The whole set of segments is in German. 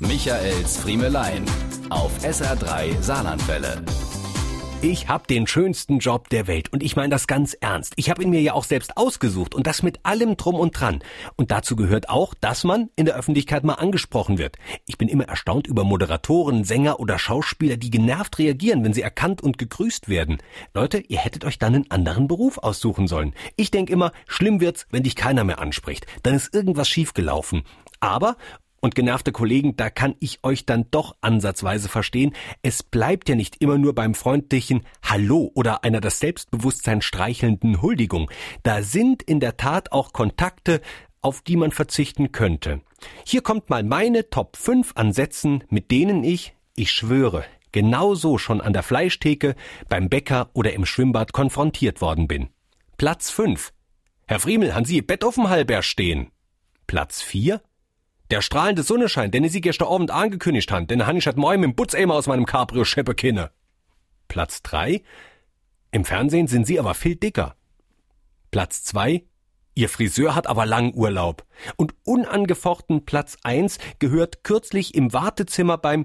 Michaels Friemelein auf SR3 Saarlandwelle. Ich habe den schönsten Job der Welt und ich meine das ganz ernst. Ich habe ihn mir ja auch selbst ausgesucht und das mit allem drum und dran. Und dazu gehört auch, dass man in der Öffentlichkeit mal angesprochen wird. Ich bin immer erstaunt über Moderatoren, Sänger oder Schauspieler, die genervt reagieren, wenn sie erkannt und gegrüßt werden. Leute, ihr hättet euch dann einen anderen Beruf aussuchen sollen. Ich denk immer, schlimm wird's, wenn dich keiner mehr anspricht. Dann ist irgendwas schiefgelaufen. Aber und genervte Kollegen, da kann ich euch dann doch ansatzweise verstehen. Es bleibt ja nicht immer nur beim freundlichen Hallo oder einer das Selbstbewusstsein streichelnden Huldigung. Da sind in der Tat auch Kontakte, auf die man verzichten könnte. Hier kommt mal meine Top 5 an Sätzen, mit denen ich, ich schwöre, genauso schon an der Fleischtheke, beim Bäcker oder im Schwimmbad konfrontiert worden bin. Platz 5. Herr Friemel, han Sie Bett auf dem Halber stehen? Platz 4. Der strahlende Sonnenschein, den Sie gestern Abend angekündigt haben, den han ich heute Morgen mit dem Butzeimer aus meinem Cabrio scheppe kinne. Platz drei. Im Fernsehen sind Sie aber viel dicker. Platz zwei. Ihr Friseur hat aber lang Urlaub. Und unangefochten Platz eins gehört kürzlich im Wartezimmer beim,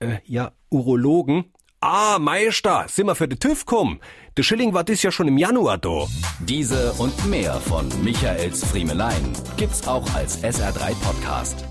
äh, ja, Urologen. Ah, Meister, sind wir für de TÜV kommen. De Schilling war dies ja schon im Januar do. Diese und mehr von Michaels Friemelein gibt's auch als SR3 Podcast.